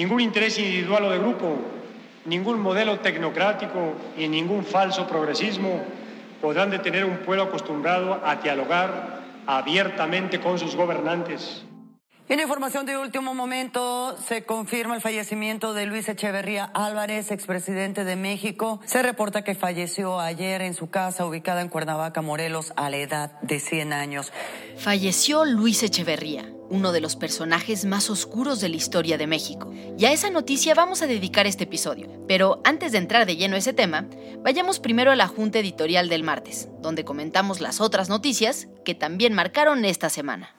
Ningún interés individual o de grupo, ningún modelo tecnocrático y ningún falso progresismo podrán detener un pueblo acostumbrado a dialogar abiertamente con sus gobernantes. En información de último momento, se confirma el fallecimiento de Luis Echeverría Álvarez, expresidente de México. Se reporta que falleció ayer en su casa ubicada en Cuernavaca, Morelos, a la edad de 100 años. Falleció Luis Echeverría, uno de los personajes más oscuros de la historia de México. Y a esa noticia vamos a dedicar este episodio. Pero antes de entrar de lleno a ese tema, vayamos primero a la junta editorial del martes, donde comentamos las otras noticias que también marcaron esta semana.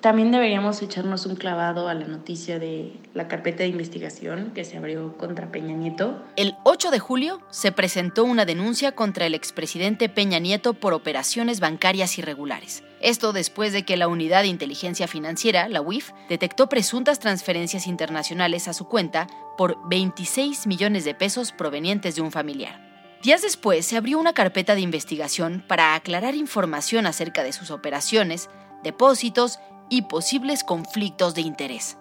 También deberíamos echarnos un clavado a la noticia de la carpeta de investigación que se abrió contra Peña Nieto. El 8 de julio se presentó una denuncia contra el expresidente Peña Nieto por operaciones bancarias irregulares. Esto después de que la Unidad de Inteligencia Financiera, la UIF, detectó presuntas transferencias internacionales a su cuenta por 26 millones de pesos provenientes de un familiar. Días después se abrió una carpeta de investigación para aclarar información acerca de sus operaciones, depósitos y posibles conflictos de interés.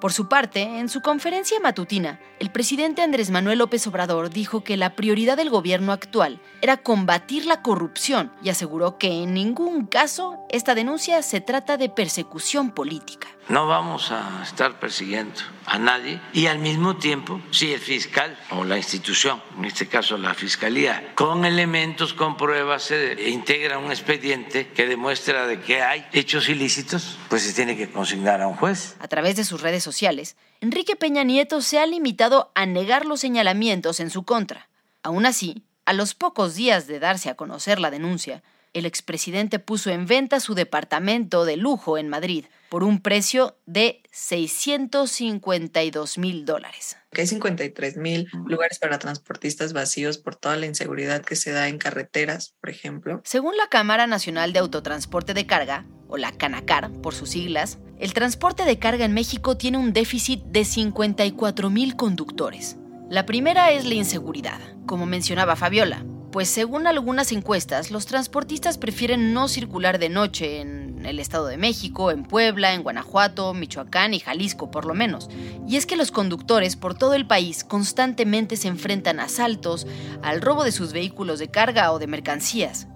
Por su parte, en su conferencia matutina, el presidente Andrés Manuel López Obrador dijo que la prioridad del gobierno actual era combatir la corrupción y aseguró que en ningún caso esta denuncia se trata de persecución política. No vamos a estar persiguiendo a nadie y al mismo tiempo, si el fiscal o la institución, en este caso la fiscalía, con elementos, con pruebas, se integra un expediente que demuestra de que hay hechos ilícitos, pues se tiene que consignar a un juez. A través de sus redes sociales, Enrique Peña Nieto se ha limitado a negar los señalamientos en su contra. Aún así, a los pocos días de darse a conocer la denuncia, el expresidente puso en venta su departamento de lujo en Madrid por un precio de 652 mil dólares. Que hay 53 mil lugares para transportistas vacíos por toda la inseguridad que se da en carreteras, por ejemplo. Según la Cámara Nacional de Autotransporte de Carga, o la Canacar por sus siglas, el transporte de carga en México tiene un déficit de 54 mil conductores. La primera es la inseguridad, como mencionaba Fabiola, pues según algunas encuestas, los transportistas prefieren no circular de noche en el Estado de México, en Puebla, en Guanajuato, Michoacán y Jalisco por lo menos. Y es que los conductores por todo el país constantemente se enfrentan a asaltos, al robo de sus vehículos de carga o de mercancías.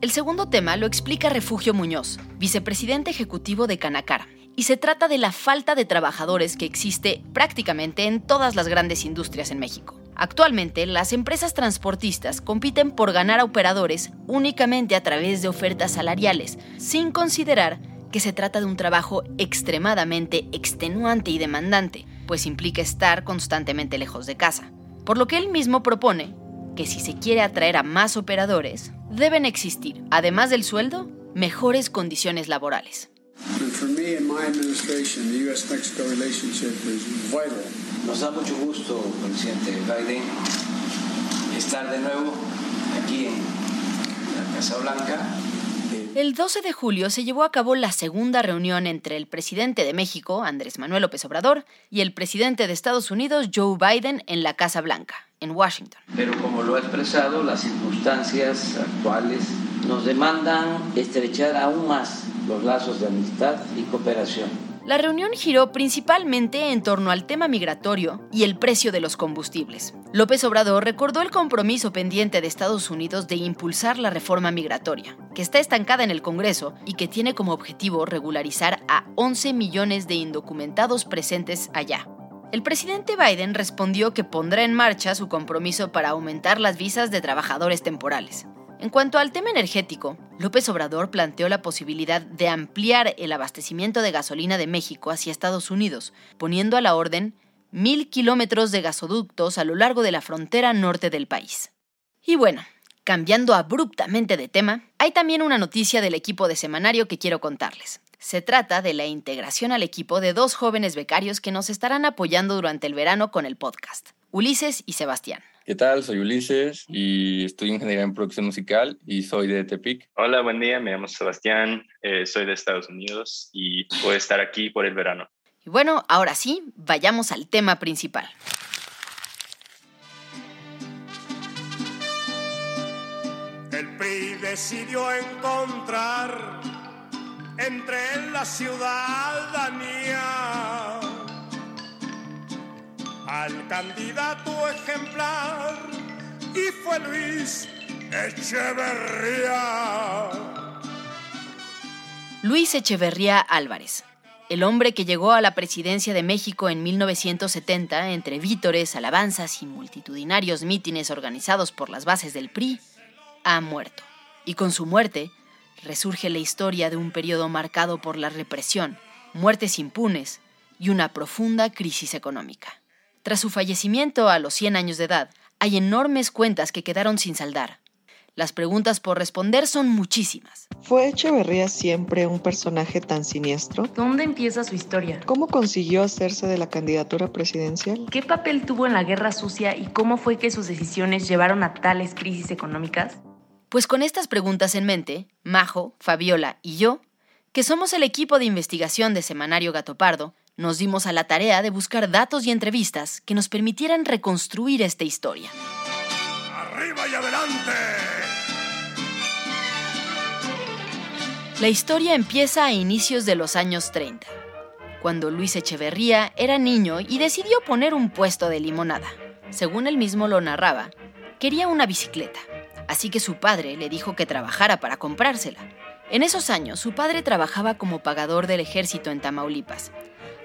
El segundo tema lo explica Refugio Muñoz, vicepresidente ejecutivo de Canacar, y se trata de la falta de trabajadores que existe prácticamente en todas las grandes industrias en México. Actualmente, las empresas transportistas compiten por ganar a operadores únicamente a través de ofertas salariales, sin considerar que se trata de un trabajo extremadamente extenuante y demandante, pues implica estar constantemente lejos de casa. Por lo que él mismo propone que si se quiere atraer a más operadores, deben existir, además del sueldo, mejores condiciones laborales. Nos da mucho gusto, presidente Biden, estar de nuevo aquí en la Casa Blanca. El 12 de julio se llevó a cabo la segunda reunión entre el presidente de México, Andrés Manuel López Obrador, y el presidente de Estados Unidos, Joe Biden, en la Casa Blanca, en Washington. Pero como lo ha expresado, las circunstancias actuales nos demandan estrechar aún más los lazos de amistad y cooperación. La reunión giró principalmente en torno al tema migratorio y el precio de los combustibles. López Obrador recordó el compromiso pendiente de Estados Unidos de impulsar la reforma migratoria, que está estancada en el Congreso y que tiene como objetivo regularizar a 11 millones de indocumentados presentes allá. El presidente Biden respondió que pondrá en marcha su compromiso para aumentar las visas de trabajadores temporales. En cuanto al tema energético, López Obrador planteó la posibilidad de ampliar el abastecimiento de gasolina de México hacia Estados Unidos, poniendo a la orden mil kilómetros de gasoductos a lo largo de la frontera norte del país. Y bueno, cambiando abruptamente de tema, hay también una noticia del equipo de semanario que quiero contarles. Se trata de la integración al equipo de dos jóvenes becarios que nos estarán apoyando durante el verano con el podcast, Ulises y Sebastián. ¿Qué tal? Soy Ulises y estoy ingeniería en producción musical y soy de Tepic. Hola, buen día, me llamo Sebastián, eh, soy de Estados Unidos y voy a estar aquí por el verano. Y bueno, ahora sí, vayamos al tema principal. El PRI decidió encontrar entre la ciudadanía al candidato ejemplar y fue Luis Echeverría. Luis Echeverría Álvarez el hombre que llegó a la presidencia de México en 1970 entre vítores, alabanzas y multitudinarios mítines organizados por las bases del PRI, ha muerto. Y con su muerte, resurge la historia de un periodo marcado por la represión, muertes impunes y una profunda crisis económica. Tras su fallecimiento a los 100 años de edad, hay enormes cuentas que quedaron sin saldar, las preguntas por responder son muchísimas. ¿Fue Echeverría siempre un personaje tan siniestro? ¿Dónde empieza su historia? ¿Cómo consiguió hacerse de la candidatura presidencial? ¿Qué papel tuvo en la guerra sucia y cómo fue que sus decisiones llevaron a tales crisis económicas? Pues con estas preguntas en mente, Majo, Fabiola y yo, que somos el equipo de investigación de Semanario Gato Pardo, nos dimos a la tarea de buscar datos y entrevistas que nos permitieran reconstruir esta historia. ¡Arriba y adelante! La historia empieza a inicios de los años 30, cuando Luis Echeverría era niño y decidió poner un puesto de limonada. Según él mismo lo narraba, quería una bicicleta, así que su padre le dijo que trabajara para comprársela. En esos años, su padre trabajaba como pagador del ejército en Tamaulipas,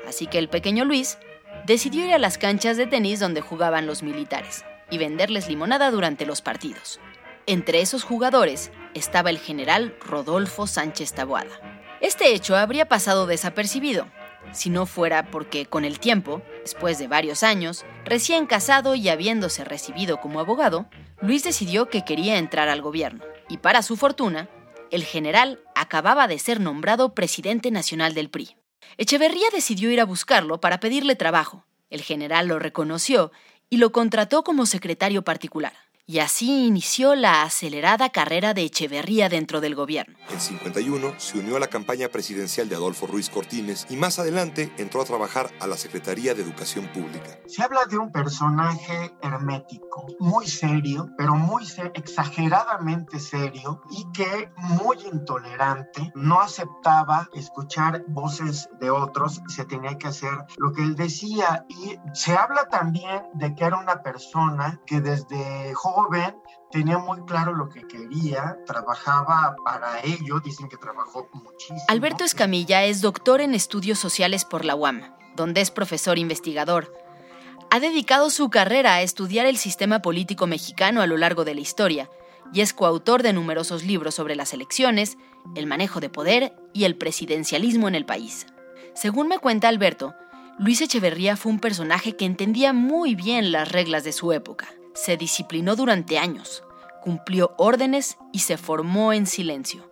así que el pequeño Luis decidió ir a las canchas de tenis donde jugaban los militares y venderles limonada durante los partidos. Entre esos jugadores estaba el general Rodolfo Sánchez Taboada. Este hecho habría pasado desapercibido, si no fuera porque con el tiempo, después de varios años, recién casado y habiéndose recibido como abogado, Luis decidió que quería entrar al gobierno. Y para su fortuna, el general acababa de ser nombrado presidente nacional del PRI. Echeverría decidió ir a buscarlo para pedirle trabajo. El general lo reconoció y lo contrató como secretario particular. Y así inició la acelerada carrera de Echeverría dentro del gobierno. En 51 se unió a la campaña presidencial de Adolfo Ruiz Cortines y más adelante entró a trabajar a la Secretaría de Educación Pública. Se habla de un personaje hermético, muy serio, pero muy exageradamente serio y que muy intolerante, no aceptaba escuchar voces de otros, se tenía que hacer lo que él decía y se habla también de que era una persona que desde joven tenía muy claro lo que quería, trabajaba para ello, dicen que trabajó. Alberto Escamilla es doctor en estudios sociales por la UAM, donde es profesor investigador. Ha dedicado su carrera a estudiar el sistema político mexicano a lo largo de la historia y es coautor de numerosos libros sobre las elecciones, el manejo de poder y el presidencialismo en el país. Según me cuenta Alberto, Luis Echeverría fue un personaje que entendía muy bien las reglas de su época se disciplinó durante años, cumplió órdenes y se formó en silencio.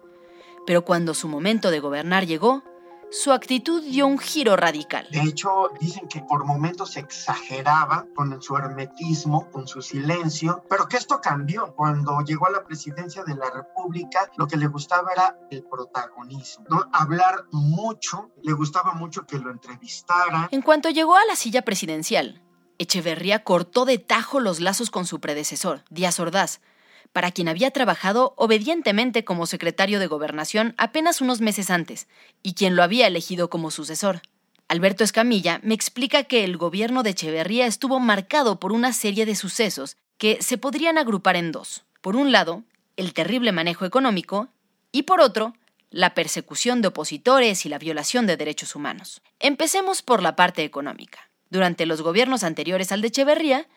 Pero cuando su momento de gobernar llegó, su actitud dio un giro radical. De hecho, dicen que por momentos exageraba con su hermetismo, con su silencio, pero que esto cambió. Cuando llegó a la presidencia de la República, lo que le gustaba era el protagonismo, ¿no? hablar mucho, le gustaba mucho que lo entrevistara. En cuanto llegó a la silla presidencial, Echeverría cortó de tajo los lazos con su predecesor, Díaz Ordaz, para quien había trabajado obedientemente como secretario de gobernación apenas unos meses antes, y quien lo había elegido como sucesor. Alberto Escamilla me explica que el gobierno de Echeverría estuvo marcado por una serie de sucesos que se podrían agrupar en dos. Por un lado, el terrible manejo económico y por otro, la persecución de opositores y la violación de derechos humanos. Empecemos por la parte económica. Durante los gobiernos anteriores al de Echeverría,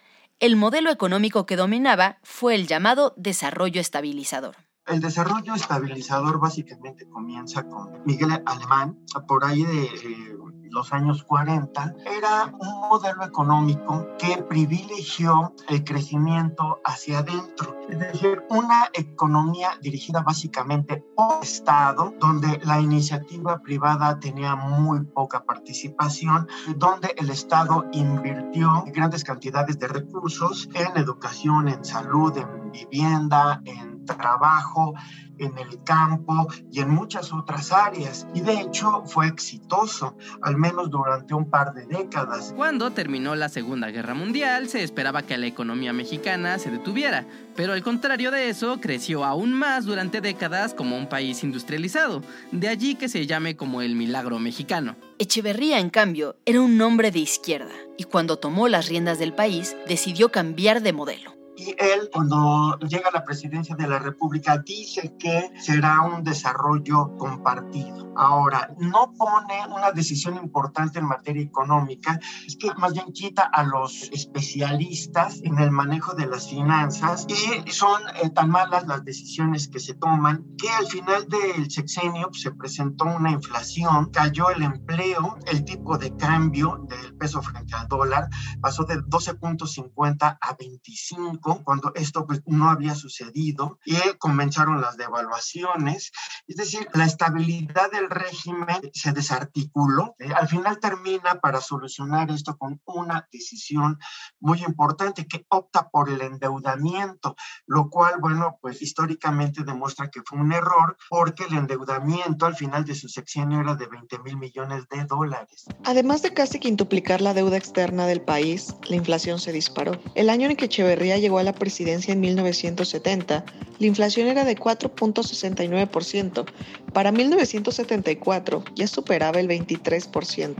el modelo económico que dominaba fue el llamado desarrollo estabilizador. El desarrollo estabilizador básicamente comienza con Miguel Alemán, por ahí de eh, los años 40, era un modelo económico que privilegió el crecimiento hacia adentro, es decir, una economía dirigida básicamente por Estado, donde la iniciativa privada tenía muy poca participación, donde el Estado invirtió grandes cantidades de recursos en educación, en salud, en vivienda, en trabajo, en el campo y en muchas otras áreas. Y de hecho fue exitoso, al menos durante un par de décadas. Cuando terminó la Segunda Guerra Mundial, se esperaba que la economía mexicana se detuviera, pero al contrario de eso, creció aún más durante décadas como un país industrializado. De allí que se llame como el milagro mexicano. Echeverría, en cambio, era un hombre de izquierda y cuando tomó las riendas del país decidió cambiar de modelo y él cuando llega a la presidencia de la República dice que será un desarrollo compartido. Ahora, no pone una decisión importante en materia económica, es que más bien quita a los especialistas en el manejo de las finanzas y son eh, tan malas las decisiones que se toman que al final del sexenio pues, se presentó una inflación, cayó el empleo, el tipo de cambio del peso frente al dólar pasó de 12.50 a 25 cuando esto pues, no había sucedido y comenzaron las devaluaciones, es decir, la estabilidad del régimen se desarticuló. Eh, al final termina para solucionar esto con una decisión muy importante que opta por el endeudamiento, lo cual, bueno, pues históricamente demuestra que fue un error porque el endeudamiento al final de su sexenio era de 20 mil millones de dólares. Además de casi quintuplicar la deuda externa del país, la inflación se disparó. El año en que Echeverría llegó a la presidencia en 1970, la inflación era de 4.69%. Para 1974 ya superaba el 23%.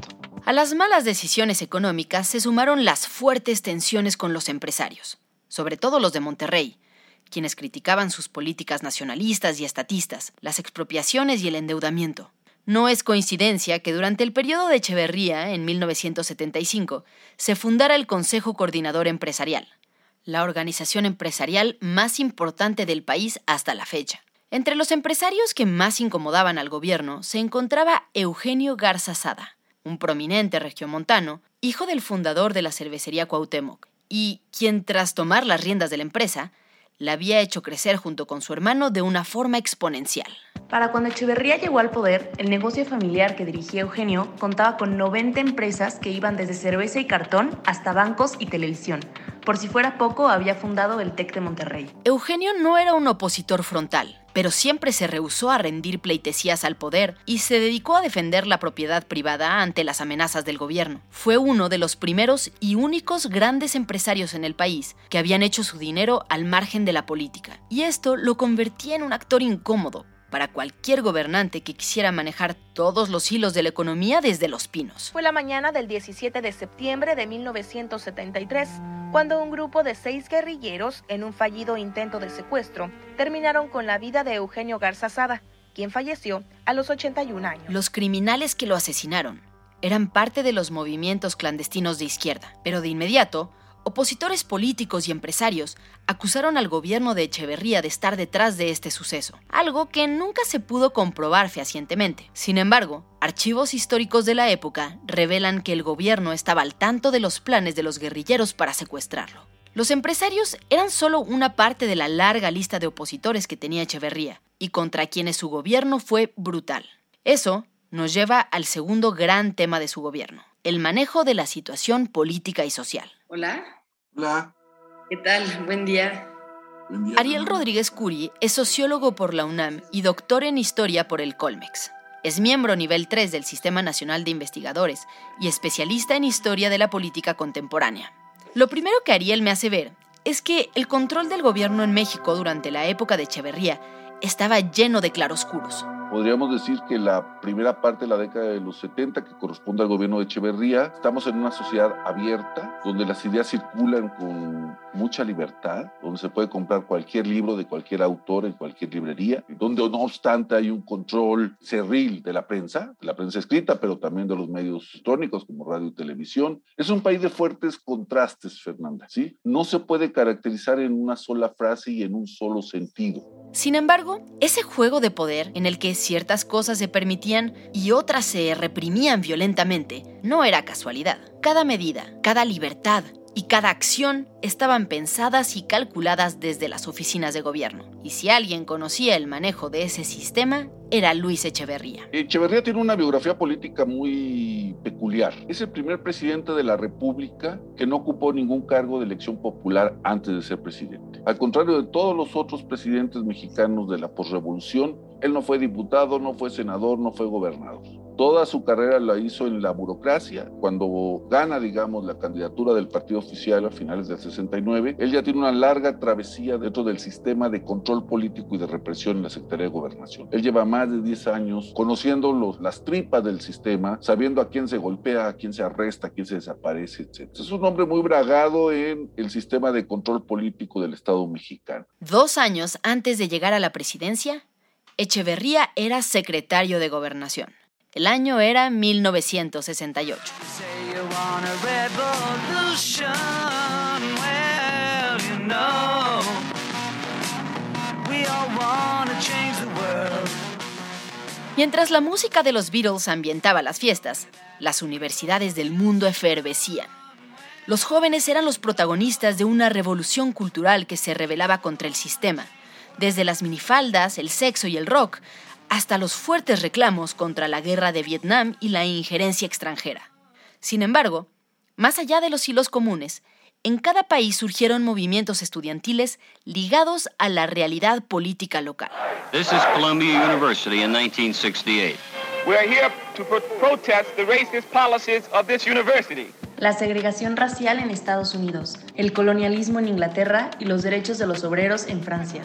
A las malas decisiones económicas se sumaron las fuertes tensiones con los empresarios, sobre todo los de Monterrey, quienes criticaban sus políticas nacionalistas y estatistas, las expropiaciones y el endeudamiento. No es coincidencia que durante el periodo de Echeverría, en 1975, se fundara el Consejo Coordinador Empresarial, la organización empresarial más importante del país hasta la fecha. Entre los empresarios que más incomodaban al gobierno se encontraba Eugenio Garza Sada, un prominente regiomontano, hijo del fundador de la cervecería Cuauhtémoc, y quien tras tomar las riendas de la empresa, la había hecho crecer junto con su hermano de una forma exponencial. Para cuando Echeverría llegó al poder, el negocio familiar que dirigía Eugenio contaba con 90 empresas que iban desde cerveza y cartón hasta bancos y televisión. Por si fuera poco, había fundado el TEC de Monterrey. Eugenio no era un opositor frontal pero siempre se rehusó a rendir pleitesías al poder y se dedicó a defender la propiedad privada ante las amenazas del gobierno. Fue uno de los primeros y únicos grandes empresarios en el país que habían hecho su dinero al margen de la política, y esto lo convertía en un actor incómodo, para cualquier gobernante que quisiera manejar todos los hilos de la economía desde los pinos. Fue la mañana del 17 de septiembre de 1973, cuando un grupo de seis guerrilleros, en un fallido intento de secuestro, terminaron con la vida de Eugenio Garzazada, quien falleció a los 81 años. Los criminales que lo asesinaron eran parte de los movimientos clandestinos de izquierda, pero de inmediato Opositores políticos y empresarios acusaron al gobierno de Echeverría de estar detrás de este suceso, algo que nunca se pudo comprobar fehacientemente. Sin embargo, archivos históricos de la época revelan que el gobierno estaba al tanto de los planes de los guerrilleros para secuestrarlo. Los empresarios eran solo una parte de la larga lista de opositores que tenía Echeverría y contra quienes su gobierno fue brutal. Eso nos lleva al segundo gran tema de su gobierno, el manejo de la situación política y social. Hola. Hola. ¿Qué tal? Buen día. Ariel Rodríguez Curi es sociólogo por la UNAM y doctor en historia por el Colmex. Es miembro nivel 3 del Sistema Nacional de Investigadores y especialista en historia de la política contemporánea. Lo primero que Ariel me hace ver es que el control del gobierno en México durante la época de Echeverría estaba lleno de claroscuros. Podríamos decir que la primera parte de la década de los 70, que corresponde al gobierno de Echeverría, estamos en una sociedad abierta, donde las ideas circulan con mucha libertad, donde se puede comprar cualquier libro de cualquier autor en cualquier librería, donde no obstante hay un control cerril de la prensa, de la prensa escrita, pero también de los medios electrónicos como radio y televisión. Es un país de fuertes contrastes, Fernanda, ¿sí? No se puede caracterizar en una sola frase y en un solo sentido. Sin embargo, ese juego de poder en el que ciertas cosas se permitían y otras se reprimían violentamente no era casualidad. Cada medida, cada libertad, y cada acción estaban pensadas y calculadas desde las oficinas de gobierno. Y si alguien conocía el manejo de ese sistema, era Luis Echeverría. Echeverría tiene una biografía política muy peculiar. Es el primer presidente de la República que no ocupó ningún cargo de elección popular antes de ser presidente. Al contrario de todos los otros presidentes mexicanos de la posrevolución, él no fue diputado, no fue senador, no fue gobernador. Toda su carrera la hizo en la burocracia. Cuando gana, digamos, la candidatura del partido oficial a finales del 69, él ya tiene una larga travesía dentro del sistema de control político y de represión en la Secretaría de Gobernación. Él lleva más de 10 años conociendo las tripas del sistema, sabiendo a quién se golpea, a quién se arresta, a quién se desaparece, etc. Es un hombre muy bragado en el sistema de control político del Estado mexicano. Dos años antes de llegar a la presidencia, Echeverría era secretario de Gobernación. El año era 1968. Mientras la música de los Beatles ambientaba las fiestas, las universidades del mundo efervescían. Los jóvenes eran los protagonistas de una revolución cultural que se rebelaba contra el sistema, desde las minifaldas, el sexo y el rock, hasta los fuertes reclamos contra la guerra de Vietnam y la injerencia extranjera. Sin embargo, más allá de los hilos comunes, en cada país surgieron movimientos estudiantiles ligados a la realidad política local. This is Columbia University in 1968. We're here to protest the racist policies of this university. La segregación racial en Estados Unidos, el colonialismo en Inglaterra y los derechos de los obreros en Francia.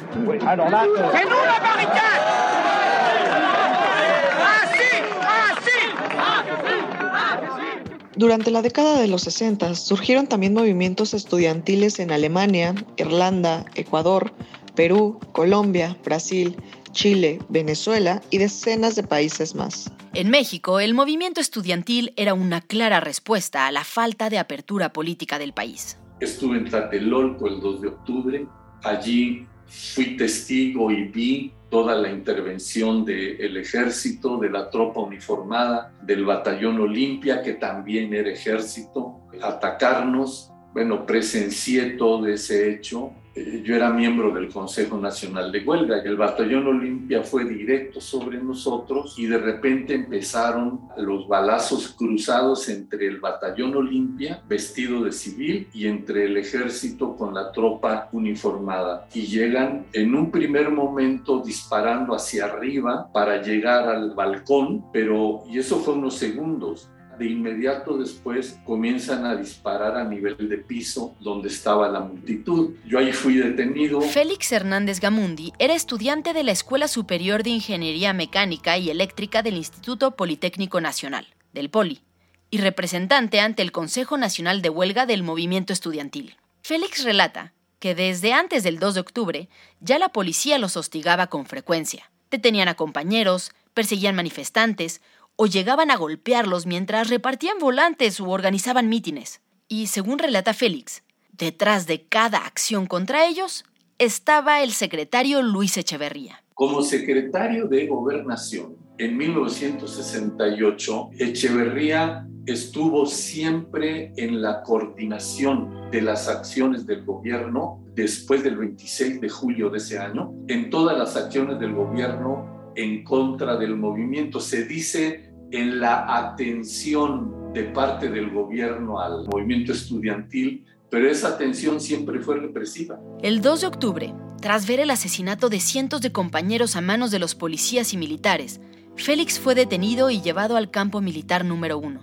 Durante la década de los 60 surgieron también movimientos estudiantiles en Alemania, Irlanda, Ecuador, Perú, Colombia, Brasil, Chile, Venezuela y decenas de países más. En México, el movimiento estudiantil era una clara respuesta a la falta de apertura política del país. Estuve en Tlatelolco el 2 de octubre. Allí fui testigo y vi toda la intervención del ejército, de la tropa uniformada, del batallón Olimpia, que también era ejército, atacarnos. Bueno, presencié todo ese hecho yo era miembro del Consejo Nacional de Huelga y el batallón Olimpia fue directo sobre nosotros y de repente empezaron los balazos cruzados entre el batallón Olimpia vestido de civil y entre el ejército con la tropa uniformada. Y llegan en un primer momento disparando hacia arriba para llegar al balcón, pero y eso fue unos segundos de inmediato después comienzan a disparar a nivel de piso donde estaba la multitud. Yo ahí fui detenido. Félix Hernández Gamundi era estudiante de la Escuela Superior de Ingeniería Mecánica y Eléctrica del Instituto Politécnico Nacional, del Poli, y representante ante el Consejo Nacional de Huelga del Movimiento Estudiantil. Félix relata que desde antes del 2 de octubre ya la policía los hostigaba con frecuencia. Detenían a compañeros, perseguían manifestantes, o llegaban a golpearlos mientras repartían volantes u organizaban mítines. Y según relata Félix, detrás de cada acción contra ellos estaba el secretario Luis Echeverría. Como secretario de Gobernación en 1968, Echeverría estuvo siempre en la coordinación de las acciones del gobierno después del 26 de julio de ese año, en todas las acciones del gobierno en contra del movimiento. Se dice en la atención de parte del gobierno al movimiento estudiantil, pero esa atención siempre fue represiva. El 2 de octubre, tras ver el asesinato de cientos de compañeros a manos de los policías y militares, Félix fue detenido y llevado al campo militar número 1,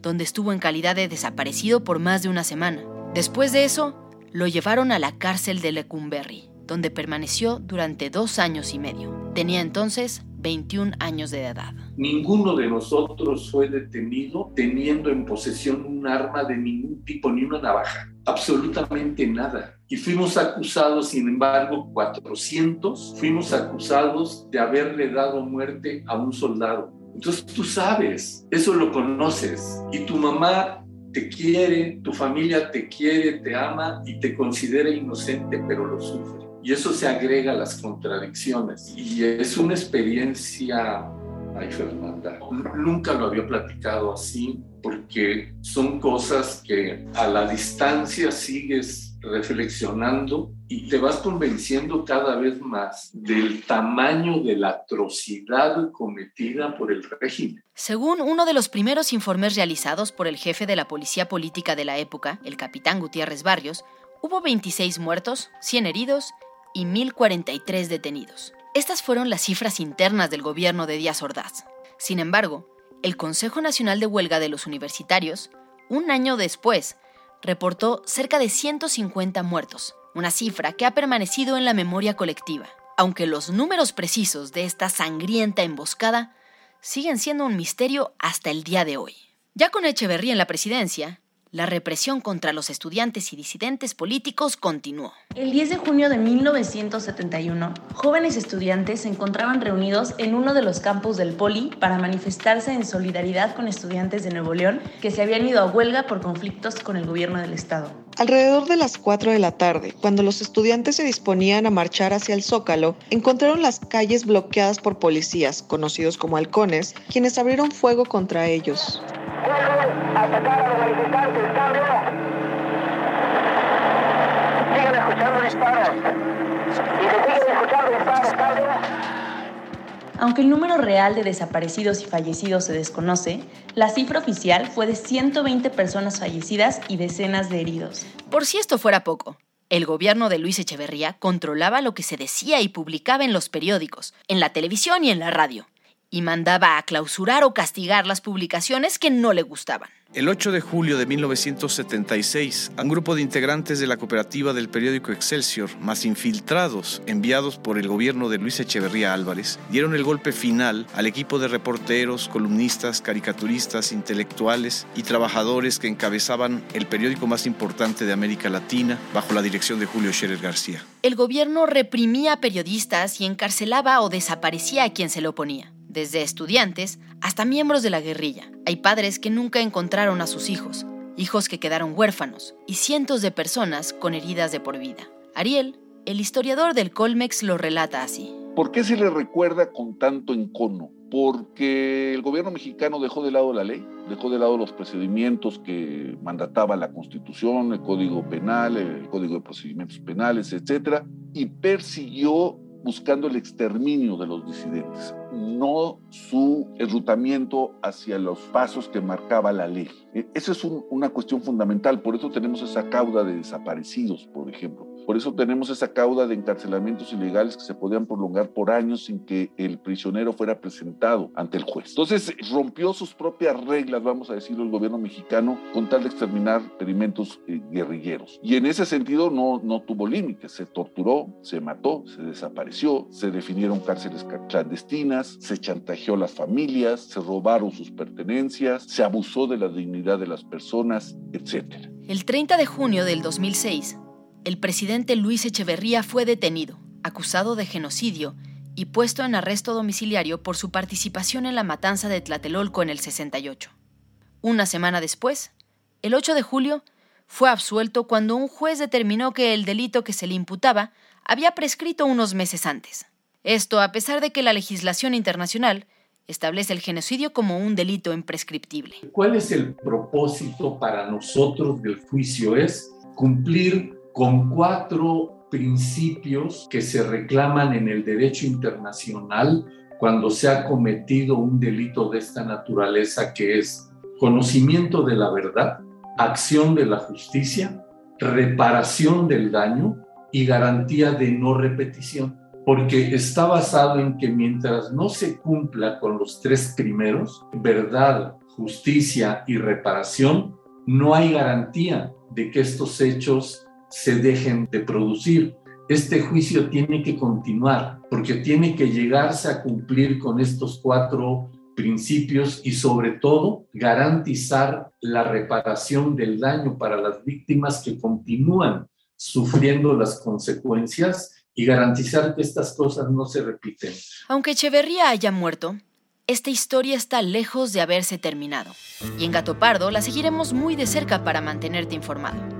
donde estuvo en calidad de desaparecido por más de una semana. Después de eso, lo llevaron a la cárcel de Lecumberri, donde permaneció durante dos años y medio. Tenía entonces 21 años de edad. Ninguno de nosotros fue detenido teniendo en posesión un arma de ningún tipo, ni una navaja, absolutamente nada. Y fuimos acusados, sin embargo, 400, fuimos acusados de haberle dado muerte a un soldado. Entonces tú sabes, eso lo conoces. Y tu mamá te quiere, tu familia te quiere, te ama y te considera inocente, pero lo sufre. Y eso se agrega a las contradicciones. Y es una experiencia, ay Fernanda, nunca lo había platicado así, porque son cosas que a la distancia sigues reflexionando y te vas convenciendo cada vez más del tamaño de la atrocidad cometida por el régimen. Según uno de los primeros informes realizados por el jefe de la policía política de la época, el capitán Gutiérrez Barrios, hubo 26 muertos, 100 heridos y 1.043 detenidos. Estas fueron las cifras internas del gobierno de Díaz Ordaz. Sin embargo, el Consejo Nacional de Huelga de los Universitarios, un año después, reportó cerca de 150 muertos, una cifra que ha permanecido en la memoria colectiva, aunque los números precisos de esta sangrienta emboscada siguen siendo un misterio hasta el día de hoy. Ya con Echeverría en la presidencia, la represión contra los estudiantes y disidentes políticos continuó. El 10 de junio de 1971, jóvenes estudiantes se encontraban reunidos en uno de los campus del Poli para manifestarse en solidaridad con estudiantes de Nuevo León que se habían ido a huelga por conflictos con el gobierno del estado. Alrededor de las 4 de la tarde, cuando los estudiantes se disponían a marchar hacia el Zócalo, encontraron las calles bloqueadas por policías, conocidos como halcones, quienes abrieron fuego contra ellos. manifestantes. Siguen escuchando disparos. Y se siguen escuchando disparos. Aunque el número real de desaparecidos y fallecidos se desconoce, la cifra oficial fue de 120 personas fallecidas y decenas de heridos. Por si esto fuera poco, el gobierno de Luis Echeverría controlaba lo que se decía y publicaba en los periódicos, en la televisión y en la radio, y mandaba a clausurar o castigar las publicaciones que no le gustaban. El 8 de julio de 1976, un grupo de integrantes de la cooperativa del periódico Excelsior, más infiltrados enviados por el gobierno de Luis Echeverría Álvarez, dieron el golpe final al equipo de reporteros, columnistas, caricaturistas, intelectuales y trabajadores que encabezaban el periódico más importante de América Latina bajo la dirección de Julio Scherer García. El gobierno reprimía a periodistas y encarcelaba o desaparecía a quien se le oponía desde estudiantes hasta miembros de la guerrilla. Hay padres que nunca encontraron a sus hijos, hijos que quedaron huérfanos y cientos de personas con heridas de por vida. Ariel, el historiador del Colmex, lo relata así. ¿Por qué se le recuerda con tanto encono? Porque el gobierno mexicano dejó de lado la ley, dejó de lado los procedimientos que mandataba la Constitución, el Código Penal, el Código de Procedimientos Penales, etcétera, y persiguió buscando el exterminio de los disidentes, no su enrutamiento hacia los pasos que marcaba la ley. E, esa es una cuestión fundamental, por eso tenemos esa cauda de desaparecidos, por ejemplo. Por eso tenemos esa cauda de encarcelamientos ilegales que se podían prolongar por años sin que el prisionero fuera presentado ante el juez. Entonces rompió sus propias reglas, vamos a decirlo, el gobierno mexicano con tal de exterminar experimentos eh, guerrilleros. Y en ese sentido no, no tuvo límites, se torturó, se mató, se desapareció, se definieron cárceles clandestinas, se chantajeó a las familias, se robaron sus pertenencias, se abusó de la dignidad de las personas, etc. El 30 de junio del 2006, el presidente Luis Echeverría fue detenido, acusado de genocidio y puesto en arresto domiciliario por su participación en la matanza de Tlatelolco en el 68. Una semana después, el 8 de julio, fue absuelto cuando un juez determinó que el delito que se le imputaba había prescrito unos meses antes. Esto a pesar de que la legislación internacional establece el genocidio como un delito imprescriptible. ¿Cuál es el propósito para nosotros del juicio? Es cumplir con cuatro principios que se reclaman en el derecho internacional cuando se ha cometido un delito de esta naturaleza, que es conocimiento de la verdad, acción de la justicia, reparación del daño y garantía de no repetición, porque está basado en que mientras no se cumpla con los tres primeros, verdad, justicia y reparación, no hay garantía de que estos hechos se dejen de producir. este juicio tiene que continuar porque tiene que llegarse a cumplir con estos cuatro principios y sobre todo garantizar la reparación del daño para las víctimas que continúan sufriendo las consecuencias y garantizar que estas cosas no se repiten. Aunque Echeverría haya muerto, esta historia está lejos de haberse terminado. Y en Gato Pardo la seguiremos muy de cerca para mantenerte informado.